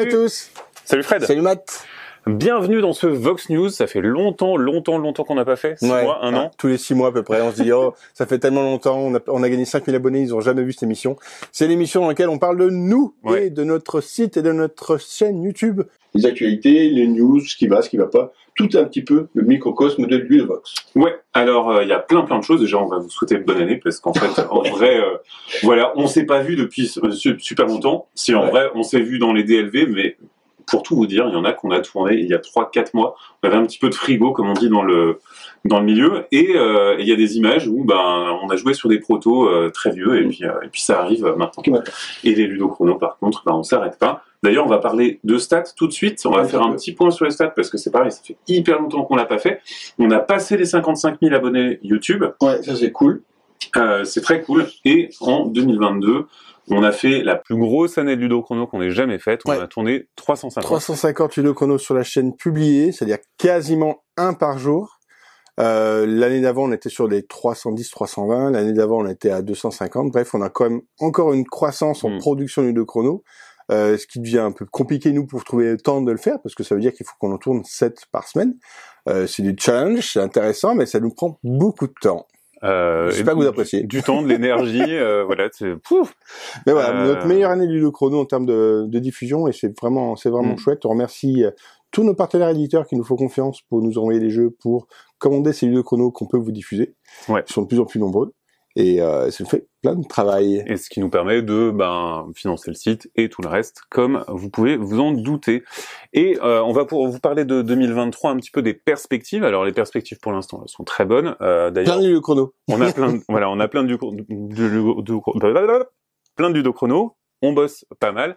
Salut, à tous. Salut Fred. Salut Matt. Bienvenue dans ce Vox News. Ça fait longtemps, longtemps, longtemps qu'on n'a pas fait. Six mois, un an. Tous les six mois à peu près. On se dit, oh, ça fait tellement longtemps. On a, on a gagné 5000 abonnés. Ils ont jamais vu cette émission. C'est l'émission dans laquelle on parle de nous et de notre site et de notre chaîne YouTube. Les actualités, les news, ce qui va, ce qui va pas. Tout un petit peu le microcosme de Vox. Ouais. Alors, euh, il y a plein, plein de choses. Déjà, on va vous souhaiter une bonne année parce qu'en fait, en vrai, euh, voilà, on s'est pas vu depuis euh, super longtemps. Si en vrai, on s'est vu dans les DLV, mais pour tout vous dire, il y en a qu'on a tourné il y a 3-4 mois. On avait un petit peu de frigo, comme on dit dans le, dans le milieu. Et euh, il y a des images où ben, on a joué sur des protos euh, très vieux et puis, euh, et puis ça arrive maintenant. Et les ludochronos, par contre, ben, on s'arrête pas. D'ailleurs, on va parler de stats tout de suite. On va faire un petit point sur les stats parce que c'est pareil, ça fait hyper longtemps qu'on l'a pas fait. On a passé les 55 000 abonnés YouTube. Ouais, ça c'est cool. c'est très cool. Et en 2022, on a fait la plus grosse année de ludo-chrono qu'on ait jamais faite. On a tourné 350. 350 ludo-chrono sur la chaîne publiée, c'est-à-dire quasiment un par jour. Euh, l'année d'avant, on était sur des 310, 320. L'année d'avant, on était à 250. Bref, on a quand même encore une croissance en hmm. production ludo-chrono. Euh, ce qui devient un peu compliqué nous pour trouver le temps de le faire parce que ça veut dire qu'il faut qu'on en tourne 7 par semaine. Euh, c'est du challenge, c'est intéressant, mais ça nous prend beaucoup de temps. Euh, J'espère que vous appréciez. Du, temps, de l'énergie, euh, voilà. Pouf. Mais voilà, euh, notre meilleure année du chrono en termes de, de diffusion et c'est vraiment, c'est vraiment mm. chouette. On remercie euh, tous nos partenaires éditeurs qui nous font confiance pour nous envoyer les jeux, pour commander ces de chrono qu'on peut vous diffuser. Ouais. Ils sont de plus en plus nombreux et euh, ça nous fait plein de travail. Et ce qui nous permet de ben, financer le site et tout le reste, comme vous pouvez vous en douter. Et euh, on va pour vous parler de 2023 un petit peu des perspectives. Alors les perspectives pour l'instant sont très bonnes. Euh, D'ailleurs, plein de chrono. On a plein, de, voilà, on a plein de, de, de, plein de chrono. On bosse pas mal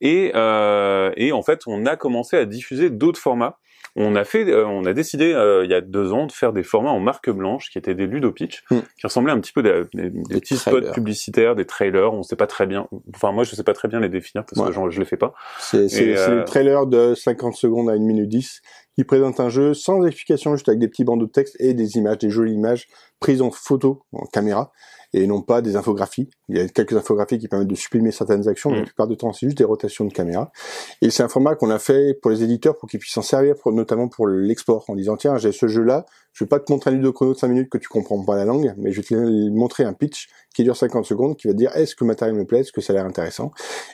et, euh, et en fait on a commencé à diffuser d'autres formats on a fait, euh, on a décidé euh, il y a deux ans de faire des formats en marque blanche qui étaient des ludopitch, pitch, hmm. qui ressemblaient un petit peu à des, petits spots publicitaires, des trailers. On sait pas très bien. Enfin moi je sais pas très bien les définir parce que je les fais pas. C'est euh... des trailers de 50 secondes à une minute 10 qui présentent un jeu sans explication, juste avec des petits bandeaux de texte et des images, des jolies images prises en photo, en caméra et non pas des infographies. Il y a quelques infographies qui permettent de supprimer certaines actions, mais la mm. plupart du temps, c'est juste des rotations de caméra. Et c'est un format qu'on a fait pour les éditeurs pour qu'ils puissent s'en servir, pour, notamment pour l'export, en disant, tiens, j'ai ce jeu-là, je vais pas te montrer un livre de chrono de 5 minutes que tu comprends pas la langue, mais je vais te montrer un pitch qui dure 50 secondes, qui va te dire, est-ce que le matériel me plaît, est-ce que ça a l'air intéressant?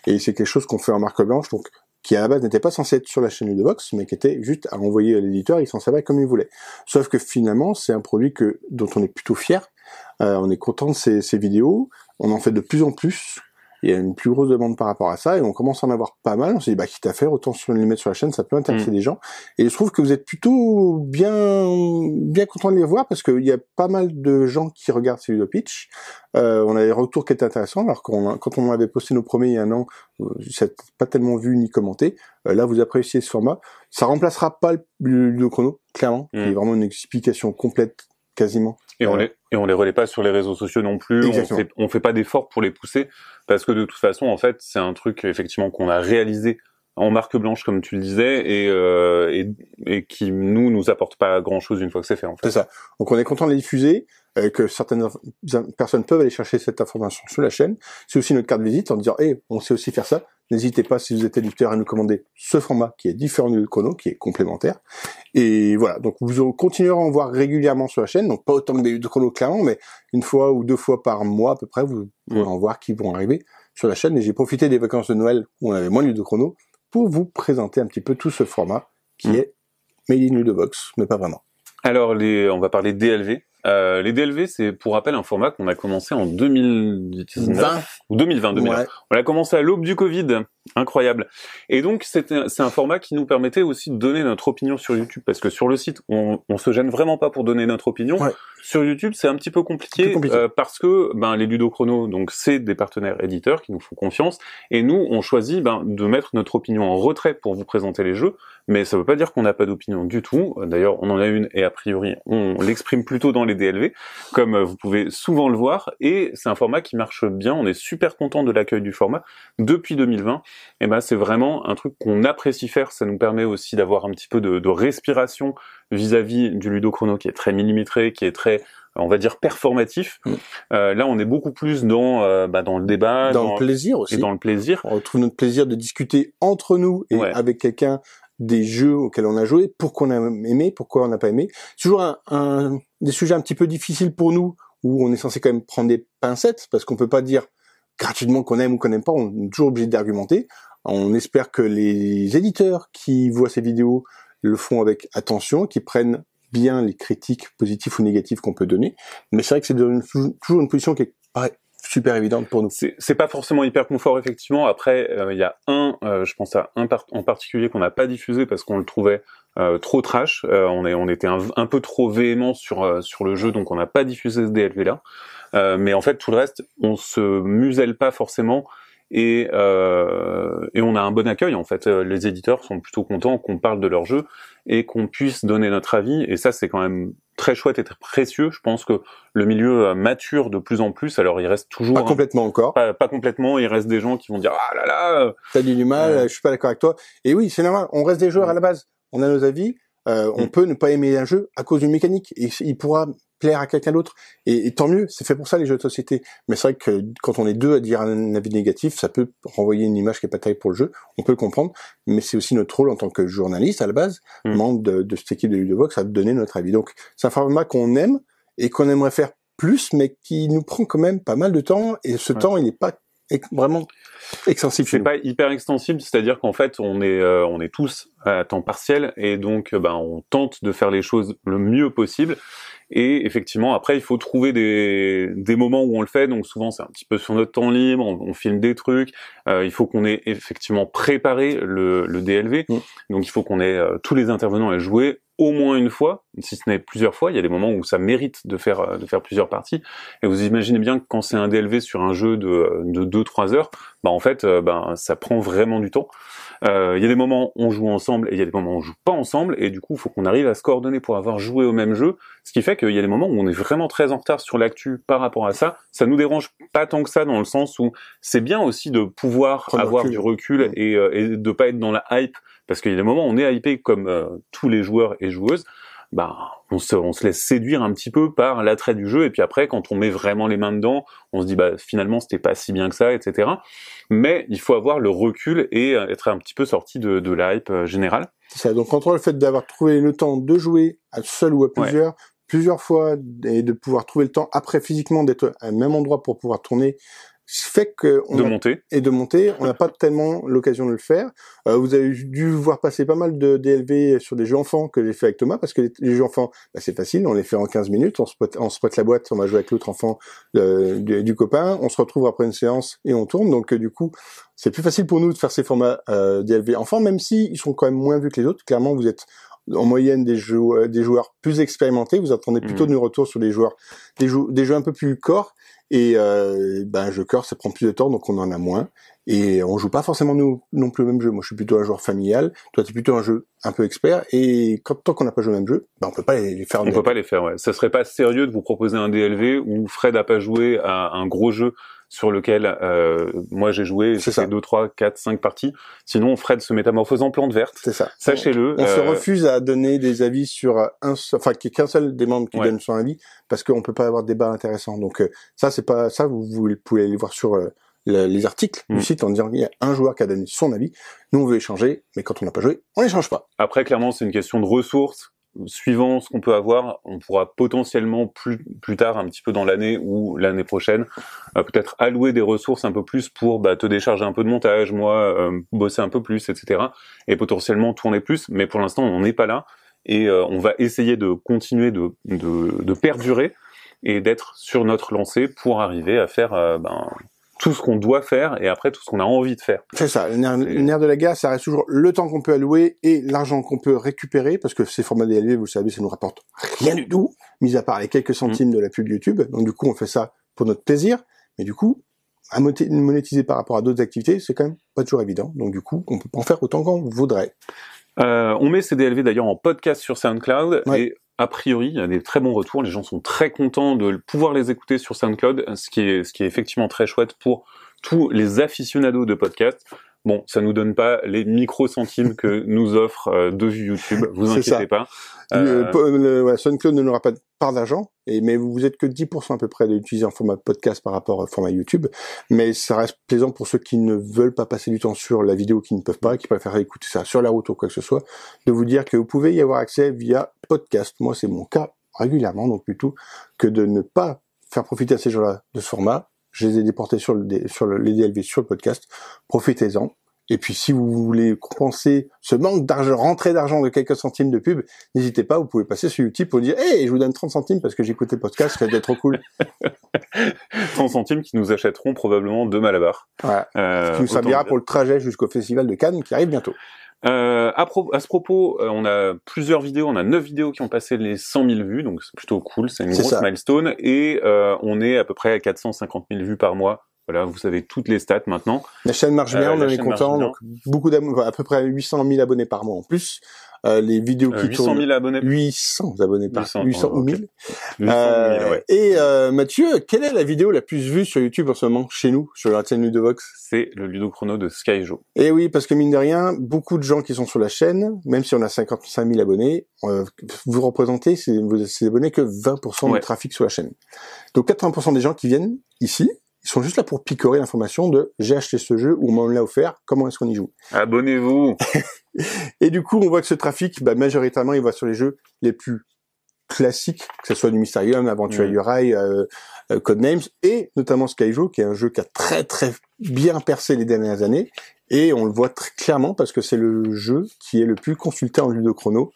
Et c'est quelque chose qu'on fait en marque blanche, donc qui à la base n'était pas censé être sur la chaîne de Vox, mais qui était juste à envoyer à l'éditeur, il s'en savait comme il voulait. Sauf que finalement, c'est un produit que dont on est plutôt fier, euh, on est content de ces, ces, vidéos. On en fait de plus en plus. Il y a une plus grosse demande par rapport à ça et on commence à en avoir pas mal. On s'est dit, bah, quitte à faire, autant les mettre sur la chaîne, ça peut intéresser mm. des gens. Et je trouve que vous êtes plutôt bien, bien content de les voir parce qu'il y a pas mal de gens qui regardent ces vidéos pitch. Euh, on a des retours qui étaient intéressants alors qu'on quand on avait posté nos premiers il y a un an, euh, c'est pas tellement vu ni commenté. Euh, là, vous appréciez ce format. Ça remplacera pas le, le, chrono, clairement. Mm. Il y a vraiment une explication complète quasiment. Et on les et on les relaie pas sur les réseaux sociaux non plus. On fait, on fait pas d'efforts pour les pousser parce que de toute façon, en fait, c'est un truc effectivement qu'on a réalisé en marque blanche comme tu le disais et, euh, et, et, qui nous nous apporte pas grand chose une fois que c'est fait en fait. C'est ça. Donc on est content de les diffuser, euh, que certaines personnes peuvent aller chercher cette information sur la chaîne. C'est aussi notre carte de visite en disant, hey, on sait aussi faire ça. N'hésitez pas si vous êtes éditeur à nous commander ce format qui est différent du chrono, qui est complémentaire. Et voilà, donc vous continuerez à en voir régulièrement sur la chaîne, donc pas autant que des chrono clairement, mais une fois ou deux fois par mois à peu près, vous pourrez en voir qui vont arriver sur la chaîne. Et j'ai profité des vacances de Noël où on avait moins de chrono pour vous présenter un petit peu tout ce format qui mm. est Made in Ludovox, mais pas vraiment. Alors, les, on va parler DLV. Euh, les DLV, c'est pour rappel un format qu'on a commencé en 2019 ou 2020. 2020. On a commencé à l'aube du Covid, incroyable. Et donc c'est un format qui nous permettait aussi de donner notre opinion sur YouTube, parce que sur le site, on, on se gêne vraiment pas pour donner notre opinion. Sur YouTube, c'est un petit peu compliqué, euh, parce que ben les ludochronos, donc c'est des partenaires éditeurs qui nous font confiance, et nous on choisit ben, de mettre notre opinion en retrait pour vous présenter les jeux, mais ça veut pas dire qu'on n'a pas d'opinion du tout. D'ailleurs, on en a une et a priori on l'exprime plutôt dans les DLV, comme euh, vous pouvez souvent le voir, et c'est un format qui marche bien. On est super content de l'accueil du format depuis 2020. Et ben c'est vraiment un truc qu'on apprécie faire. Ça nous permet aussi d'avoir un petit peu de, de respiration vis-à-vis du ludo chrono qui est très millimétré, qui est très on va dire performatif. Mm. Euh, là, on est beaucoup plus dans euh, bah, dans le débat, dans, le plaisir aussi, et dans le plaisir. On retrouve notre plaisir de discuter entre nous et avec quelqu'un des jeux auxquels on a joué, pourquoi on a aimé, pourquoi on n'a pas aimé. C'est toujours un, un, des sujets un petit peu difficiles pour nous, où on est censé quand même prendre des pincettes, parce qu'on peut pas dire gratuitement qu'on aime ou qu'on n'aime pas, on est toujours obligé d'argumenter. On espère que les éditeurs qui voient ces vidéos le font avec attention, qui prennent bien les critiques positives ou négatives qu'on peut donner. Mais c'est vrai que c'est toujours une position qui est super évidente pour nous. C'est pas forcément hyper confort effectivement. Après, euh, il y a un, euh, je pense à un en particulier qu'on n'a pas diffusé parce qu'on le trouvait euh, trop trash. on, est, on était un, peu trop véhément sur sur le jeu, donc on n'a pas diffusé ce DLV là. Mais en fait, tout le reste, on se muselle pas forcément et, euh, et on a un bon accueil en fait. Euh, les éditeurs sont plutôt contents qu'on parle de leur jeu et qu'on puisse donner notre avis. Et ça, c'est quand même très chouette et très précieux. Je pense que le milieu euh, mature de plus en plus. Alors il reste toujours pas complètement encore. Pas, pas, complètement. Il reste des gens qui vont dire ah là là. T'as dit du mal. Je suis pas d'accord avec toi. Et oui, c'est normal. On reste des joueurs à la base. On a nos avis. Euh, on mm. peut ne pas aimer un jeu à cause d'une mécanique. Et il pourra plaire à quelqu'un d'autre. Et, tant mieux, c'est fait pour ça les jeux de société. Mais c'est vrai que quand on est deux à dire un avis négatif, ça peut renvoyer une image qui est pas terrible pour le jeu. On peut le comprendre, mais c'est aussi notre rôle en tant que journaliste à la base, mm. membre de, de, cette équipe de Ludovox, à donner notre avis. Donc c'est un format qu'on aime et qu'on aimerait faire plus, mais qui nous prend quand même pas mal de temps. Et ce temps, il n'est pas vraiment extensible. C'est pas hyper extensible, c'est-à-dire qu'en fait, on est euh, on est tous à temps partiel et donc ben on tente de faire les choses le mieux possible. Et effectivement, après, il faut trouver des, des moments où on le fait. Donc souvent, c'est un petit peu sur notre temps libre, on, filme des trucs. Euh, il faut qu'on ait effectivement préparé le, le DLV. Mm. Donc il faut qu'on ait euh, tous les intervenants à jouer au moins une fois, si ce n'est plusieurs fois. Il y a des moments où ça mérite de faire euh, de faire plusieurs parties. Et vous imaginez bien que quand c'est un DLV sur un jeu de de deux trois heures, bah en fait, bah, ça prend vraiment du temps. Euh, il y a des moments où on joue ensemble et il y a des moments où on joue pas ensemble. Et du coup il faut qu'on arrive à se coordonner pour avoir joué au même jeu, ce qui fait qu'il y a des moments où on est vraiment très en retard sur l'actu par rapport à ça. Ça nous dérange pas tant que ça dans le sens où c'est bien aussi de pouvoir avoir du recul et, euh, et de pas être dans la hype. Parce qu'il y a des moments où on est hypé comme euh, tous les joueurs et joueuses bah, on se, on se laisse séduire un petit peu par l'attrait du jeu, et puis après, quand on met vraiment les mains dedans, on se dit, bah, finalement, c'était pas si bien que ça, etc. Mais il faut avoir le recul et euh, être un petit peu sorti de, de la hype euh, générale. C'est ça. Donc, entre le fait d'avoir trouvé le temps de jouer à seul ou à plusieurs, plusieurs fois, et de pouvoir trouver le temps après physiquement d'être à un même endroit pour pouvoir tourner, fait que on de monter et de monter, on n'a pas tellement l'occasion de le faire. Euh, vous avez dû voir passer pas mal de DLV sur des jeux enfants que j'ai fait avec Thomas parce que les, jeux enfants, bah, c'est facile, on les fait en 15 minutes, on se pote, on se la boîte, on va jouer avec l'autre enfant euh, du, copain, on se retrouve après une séance et on tourne. Donc euh, du coup, c'est plus facile pour nous de faire ces formats euh, DLV enfants, même si ils sont quand même moins vus que les autres. Clairement, vous êtes en moyenne des joueurs, des joueurs plus expérimentés. Vous attendez plutôt mmh. de nos retours sur des joueurs, des, des jeux un peu plus corps. Et euh, ben, un jeu cœur, ça prend plus de temps, donc on en a moins. Et on joue pas forcément nous non plus le même jeu. Moi, je suis plutôt un joueur familial. Toi, tu es plutôt un jeu un peu expert. Et quand, tant qu'on n'a pas joué au même jeu, ben, on peut pas les faire. On peut pas les faire. Ouais. Ça serait pas sérieux de vous proposer un DLV où Fred a pas joué à un gros jeu sur lequel euh, moi j'ai joué, j'ai fait 2, 3, 4, 5 parties. Sinon, Fred se métamorphose en plante verte. C'est ça. Sachez-le. On, se euh, refuse à donner des avis sur un, enfin qu'il n'y ait qu'un seul des membres qui donne son avis, parce qu'on peut pas avoir de débat intéressant. Donc euh, ça, c'est pas ça. Vous, vous, pouvez aller voir sur les articles du mm. site en disant qu'il y a un joueur qui a donné son avis. Nous, on veut échanger, mais quand on n'a pas joué, on n'échange pas. Après, clairement, c'est une question de ressources suivant ce qu'on peut avoir, on pourra potentiellement plus, plus tard, un petit peu dans l'année ou l'année prochaine, euh, peut-être allouer des ressources un peu plus pour bah, te décharger un peu de montage, moi, euh, bosser un peu plus, etc. Et potentiellement tourner plus. Mais pour l'instant, on n'est pas là. Et euh, on va essayer de continuer de, de, perdurer et d'être sur notre lancée pour arriver à faire ben, tout ce qu'on doit faire et après tout ce qu'on a envie de faire. C'est ça. Le nerf, de la guerre, ça reste toujours le temps qu'on peut allouer et l'argent qu'on peut récupérer parce que ces formats DLV, vous savez, ça nous rapporte rien du tout, mis à part les quelques centimes de la pub YouTube. Donc du coup, on fait ça pour notre plaisir, mais du coup, à monétiser par rapport à d'autres activités, c'est quand même pas toujours évident. Donc du coup, on peut pas en faire autant qu'on voudrait. Euh, on met ces DLV d'ailleurs en podcast sur SoundCloud et a priori, il y a des très bons retours. Les gens sont très contents de pouvoir les écouter sur SoundCloud, ce qui est, ce qui est effectivement très chouette pour tous les aficionados de podcast. Bon, ça nous donne pas les micro centimes que nous offre euh, de vues YouTube. Vous inquiétez pas. Euh... Le, ouais, SoundCloud ne n'aura pas de part d'argent, mais vous êtes que 10% à peu près d'utiliser un format podcast par rapport au format YouTube. Mais ça reste plaisant pour ceux qui ne veulent pas passer du temps sur la vidéo, qui ne peuvent pas, qui préfèrent écouter ça sur la route ou quoi que ce soit, de vous dire que vous pouvez y avoir accès via podcast. Moi, c'est mon cas régulièrement, donc plutôt que de ne pas faire profiter à ces gens-là de ce format, je les ai déportés sur, le, sur le, les DLV sur le podcast. Profitez-en. Et puis si vous voulez compenser ce manque d'argent, rentrée d'argent de quelques centimes de pub, n'hésitez pas, vous pouvez passer sur YouTube pour dire Hey, je vous donne 30 centimes parce que j'ai écouté le podcast, ça va être trop cool. 30 centimes qui nous achèteront probablement deux Malabar. Ouais. Euh, qui nous servira pour le trajet jusqu'au festival de Cannes qui arrive bientôt. Euh, à, à, ce propos, euh, on a plusieurs vidéos, on a neuf vidéos qui ont passé les 100 000 vues, donc c'est plutôt cool, c'est une grosse milestone, et euh, on est à peu près à 450 000 vues par mois. Voilà, vous savez toutes les stats maintenant. La chaîne marche bien, on en est content, donc beaucoup d'abonnés, à peu près 800 000 abonnés par mois en plus. Euh, les vidéos qui 800 000 abonnés. 800 abonnés par 800, 800 ou 1000. 800 euh, ouais. Et euh, Mathieu, quelle est la vidéo la plus vue sur YouTube en ce moment chez nous, sur la chaîne Ludovox? C'est le Ludochrono de Skyjo. Et oui, parce que mine de rien, beaucoup de gens qui sont sur la chaîne, même si on a 55 000 abonnés, euh, vous représentez ces, ces abonnés que 20% ouais. du trafic sur la chaîne. Donc 80% des gens qui viennent ici, ils sont juste là pour picorer l'information de j'ai acheté ce jeu ou on me l'a offert, comment est-ce qu'on y joue? Abonnez-vous. Et du coup, on voit que ce trafic, bah, majoritairement, il va sur les jeux les plus classiques, que ce soit du Mysterium, Aventure mmh. Uri, euh, euh, Codenames, et notamment Skyjo, qui est un jeu qui a très très bien percé les dernières années, et on le voit très clairement parce que c'est le jeu qui est le plus consulté en de chrono.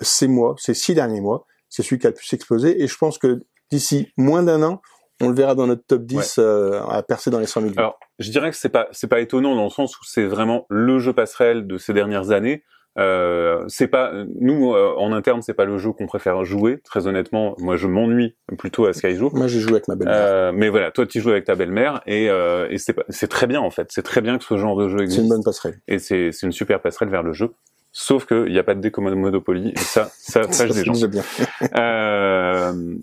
Ces mois, ces six derniers mois, c'est celui qui a le plus explosé, et je pense que d'ici moins d'un an, on le verra dans notre top 10 ouais. euh, à percer dans les 100 000 Alors, je dirais que c'est pas c'est pas étonnant dans le sens où c'est vraiment le jeu passerelle de ces dernières années. Euh, c'est pas nous euh, en interne c'est pas le jeu qu'on préfère jouer très honnêtement. Moi je m'ennuie plutôt à Skyjo moi j'ai joué avec ma belle-mère. Euh, mais voilà toi tu joues avec ta belle-mère et, euh, et c'est c'est très bien en fait. C'est très bien que ce genre de jeu existe c'est une bonne passerelle. Et c'est c'est une super passerelle vers le jeu. Sauf que il y a pas de déco Monopoly et ça ça fâche des gens bien. euh,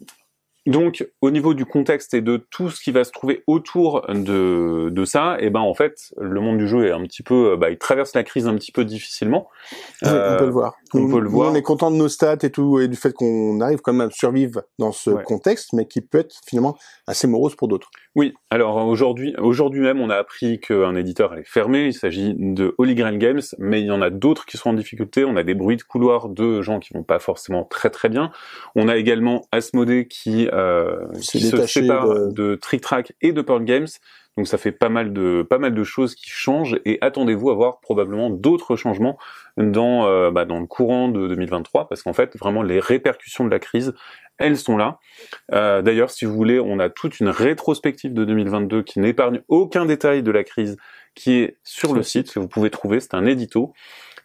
donc, au niveau du contexte et de tout ce qui va se trouver autour de, de ça, et eh ben en fait, le monde du jeu est un petit peu, bah, il traverse la crise un petit peu difficilement. Euh, on peut le voir. On peut le voir. On est content de nos stats et tout, et du fait qu'on arrive quand même à survivre dans ce ouais. contexte, mais qui peut être finalement assez morose pour d'autres. Oui. Alors aujourd'hui, aujourd'hui même, on a appris qu'un éditeur allait fermer. Il s'agit de Holy Grail Games, mais il y en a d'autres qui sont en difficulté. On a des bruits de couloir de gens qui vont pas forcément très très bien. On a également Asmodee qui euh, qui se sépare de... de Trick Track et de Pearl Games. Donc ça fait pas mal de pas mal de choses qui changent et attendez-vous à voir probablement d'autres changements dans euh, bah, dans le courant de 2023 parce qu'en fait vraiment les répercussions de la crise elles sont là. Euh, D'ailleurs si vous voulez on a toute une rétrospective de 2022 qui n'épargne aucun détail de la crise qui est sur le site que vous pouvez trouver c'est un édito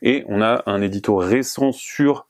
et on a un édito récent sur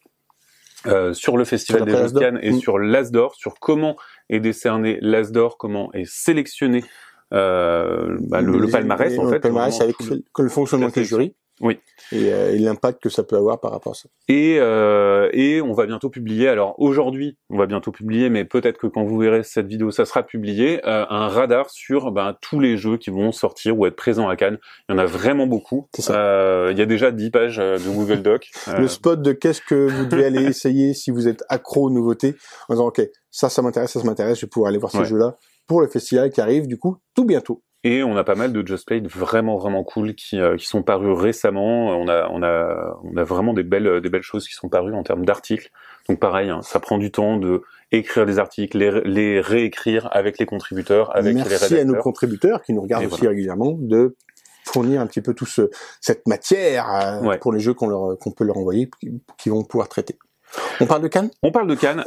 euh, sur le festival des Jeux de Cannes et mmh. sur l'As d'or, sur comment est décerné l'As d'or, comment est sélectionné euh, bah, le, le, palmarès en fait. Le palmarès avec le, le fonctionnement des jurys. Oui. Et, euh, et l'impact que ça peut avoir par rapport à ça. Et, euh, et on va bientôt publier, alors aujourd'hui on va bientôt publier, mais peut-être que quand vous verrez cette vidéo ça sera publié, euh, un radar sur ben, tous les jeux qui vont sortir ou être présents à Cannes. Il y en a vraiment beaucoup. Euh, il y a déjà 10 pages euh, de Google Doc. le spot de qu'est-ce que vous devez aller essayer si vous êtes accro aux nouveautés, en disant ok ça ça m'intéresse, ça ça m'intéresse, je vais pouvoir aller voir Ouais. ces jeux-là pour le festival qui arrive du coup tout bientôt. Et on a pas mal de Just Played vraiment vraiment cool qui, euh, qui sont parus récemment. On a on a on a vraiment des belles des belles choses qui sont parues en termes d'articles. Donc pareil, hein, ça prend du temps de écrire les articles, les, les réécrire avec les contributeurs, avec Merci les rédacteurs. à nos contributeurs qui nous regardent Et aussi voilà. régulièrement de fournir un petit peu tout ce, cette matière euh, Ouais. pour les jeux qu'on leur qu'on peut leur envoyer qui vont pouvoir traiter. On parle de Cannes? On parle de Cannes.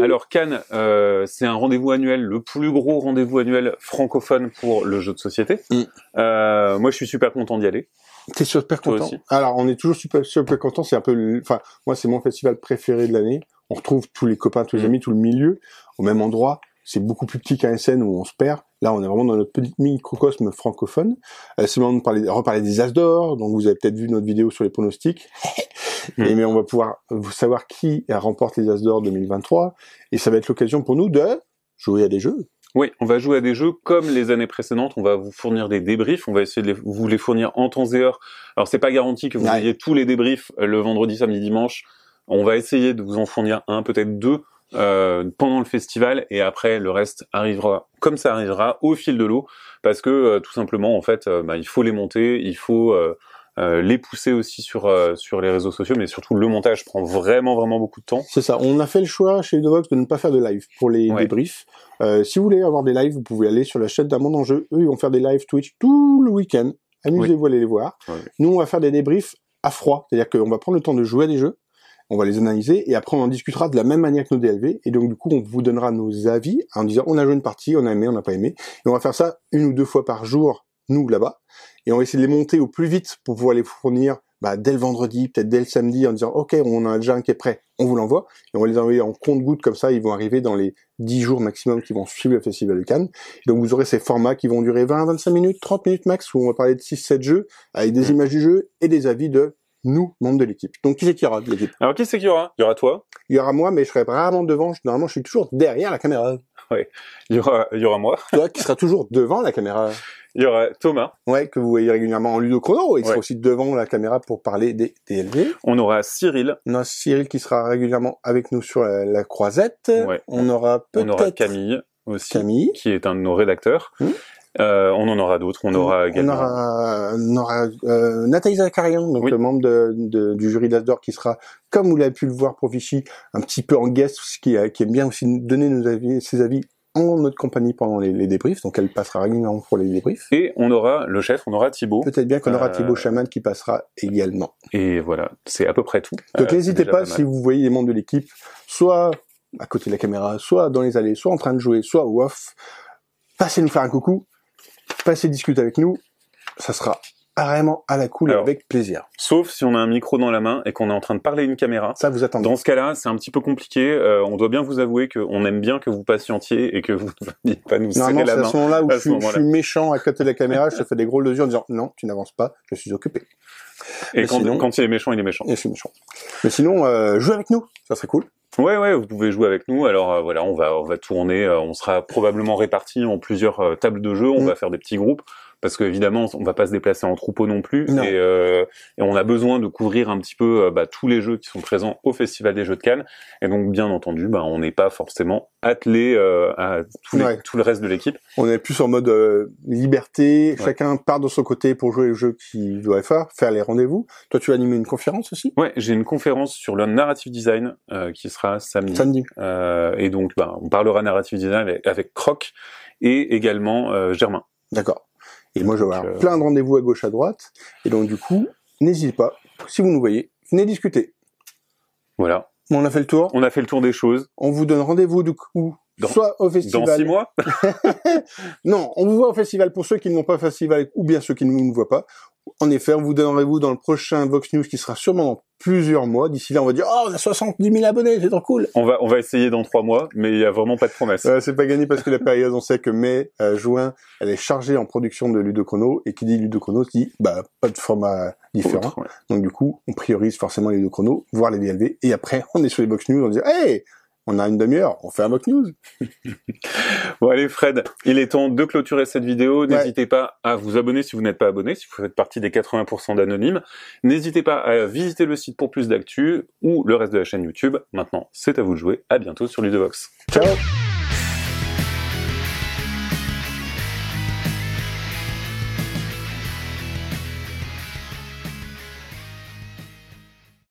Alors Cannes, euh, c'est un rendez-vous annuel, le plus gros rendez-vous annuel francophone pour le jeu de société. Mm. Euh, moi, je suis super content d'y aller. T'es super Toi content. aussi. Alors, on est toujours super, super content. C'est un peu, le- enfin, moi, c'est mon festival préféré de l'année. On retrouve tous les copains, tous les Mm. amis, tout le milieu au même endroit. C'est beaucoup plus petit qu'un SN où on se perd. Là, on est vraiment dans notre petit microcosme francophone. Euh, c'est le moment de parler, reparler des As d'or. Donc, vous avez peut-être vu notre vidéo sur les pronostics. Mm. Et mais on va pouvoir savoir qui remporte les As d'or 2023. Et ça va être l'occasion pour nous de jouer à des jeux. Oui, on va jouer à des jeux comme les années précédentes. On va vous fournir des débriefs. On va essayer de vous les fournir en temps et heure. Alors c'est pas garanti que vous ayez tous les débriefs le vendredi, samedi, dimanche. On va essayer de vous en fournir un, peut-être deux euh, pendant le festival et après le reste arrivera comme ça arrivera au fil de l'eau parce que euh, tout simplement en fait euh, bah, il faut les monter, il faut les pousser aussi sur sur les réseaux sociaux mais surtout le montage prend vraiment vraiment beaucoup de temps. C'est ça, on a fait le choix chez Ludovox de ne pas faire de live pour les débriefs. si vous voulez avoir des lives, vous pouvez aller sur la chaîne d'un monde en jeu. Eux ils vont faire des lives Twitch tout le week-end. Amusez-vous à aller les voir. Nous on va faire des débriefs à froid, c'est-à-dire qu'on va prendre le temps de jouer à des jeux on va les analyser et après on en discutera de la même manière que nos DLV et donc du coup on vous donnera nos avis en disant on a joué une partie, on a aimé, on n'a pas aimé et on va faire ça une ou deux fois par jour nous là-bas et on va essayer de les monter au plus vite pour pouvoir les fournir bah, dès le vendredi, peut-être dès le samedi en disant ok on a déjà un qui est prêt, on vous l'envoie et on va les envoyer en compte-gouttes comme ça ils vont arriver dans les 10 jours maximum qui vont suivre le festival de Cannes. donc vous aurez ces formats qui vont durer 20 25 minutes, 30 minutes max où on va parler de 6 7 jeux avec des images du jeu et des avis de nous, membres de l'équipe. Donc qui c'est qui y aura de l'équipe? Alors qui c'est qui y aura? Il y aura toi Il y aura moi, mais je serai vraiment devant. Normalement, je suis toujours derrière la caméra. Oui. Il y aura, il y aura moi. Toi qui sera toujours devant la caméra. Il y aura Thomas. Ouais, que vous voyez régulièrement en ludo chrono. Il sera aussi devant la caméra pour parler des DLV. On aura Cyril. On aura Cyril qui sera régulièrement avec nous sur la, croisette. Ouais. On aura peut-être... On aura Camille aussi. Camille. Qui est un de nos rédacteurs. Hum. Euh, on en aura d'autres. On aura. On aura, on aura euh, Nathalie Zakarian, donc le membre de, du jury d'Asdor, qui sera, comme vous l'avez pu le voir pour Vichy, un petit peu en guest, qui, qui aime bien aussi donner nos avis, ses avis en notre compagnie pendant les, les, débriefs, donc elle passera régulièrement pour les débriefs. Et on aura le chef, on aura Thibaut. Peut-être bien qu'on aura euh, Thibaut Chaman qui passera également. Et voilà, c'est à peu près tout. Donc euh, n'hésitez pas, si vous voyez les membres de l'équipe, soit à côté de la caméra, soit dans les allées, soit en train de jouer, soit off, passez nous faire un coucou, passez discuter avec nous, ça sera vraiment à la cool avec plaisir. Sauf si on a un micro dans la main et qu'on est en train de parler à une caméra. Ça vous attend. Dans ce cas-là, c'est un petit peu compliqué. Euh, on doit bien vous avouer qu'on aime bien que vous patientiez et que vous ne veniez pas nous serrer la main. c'est à ce moment-là où je, suis, méchant à côté de la caméra, je te fais des gros yeux en disant non, tu n'avances pas, je suis occupé. Et quand, quand, il est méchant, il est méchant. Je suis méchant. Mais sinon, euh, jouez avec nous, ça serait cool. Ouais, ouais, vous pouvez jouer avec nous. Alors euh, voilà, on va, on va tourner. Euh, on sera probablement répartis en plusieurs euh, tables de jeu. On mm. va faire des petits groupes parce qu'évidemment, on va pas se déplacer en troupeau non plus. Et, et, on a besoin de couvrir un petit peu bah, tous les jeux qui sont présents au Festival des Jeux de Cannes. Et donc, bien entendu, bah, on n'est pas forcément attelé à tout, tout, le reste de l'équipe. On est plus en mode liberté. Chacun part de son côté pour jouer les jeux qu'il doit faire, faire les rendez-vous. Toi, tu as animé une conférence aussi? Ouais, j'ai une conférence sur le narrative design qui sera samedi. Euh, et donc, bah, on parlera narrative design avec, Croc et également euh, Germain. D'accord. Et moi, je vais avoir euh, plein de rendez-vous à gauche, à droite. Et donc, du coup, n'hésitez pas, si vous nous voyez, venez discuter. Voilà. On a fait le tour. On a fait le tour des choses. On vous donne rendez-vous du coup soit au festival. Dans six mois Non, on vous voit au festival pour ceux qui n'ont pas festival ou bien ceux qui ne nous voient pas. En effet, on vous donne rendez-vous dans le prochain Vox News qui sera sûrement dans plusieurs mois. D'ici là, on va dire oh on a 70 000 abonnés, c'est trop cool. On va on va essayer dans trois mois, mais il y a vraiment pas de promesse. Euh, c'est pas gagné parce que la période, on sait que mai, euh, juin, elle est chargée en production de Ludochrono et qui dit Ludochrono dit bah pas de format différent. Donc du coup, on priorise forcément les Ludochrono, voire les DLV, et après on est sur les Vox News, on dit hey on a une demi-heure, on fait un mock news. bon allez Fred, il est temps de clôturer cette vidéo. N'hésitez pas à vous abonner si vous n'êtes pas abonné, si vous faites partie des 80% d'anonymes. N'hésitez pas à visiter le site pour plus d'actu ou le reste de la chaîne YouTube. Maintenant, c'est à vous de jouer. À bientôt sur Ludovox. Ciao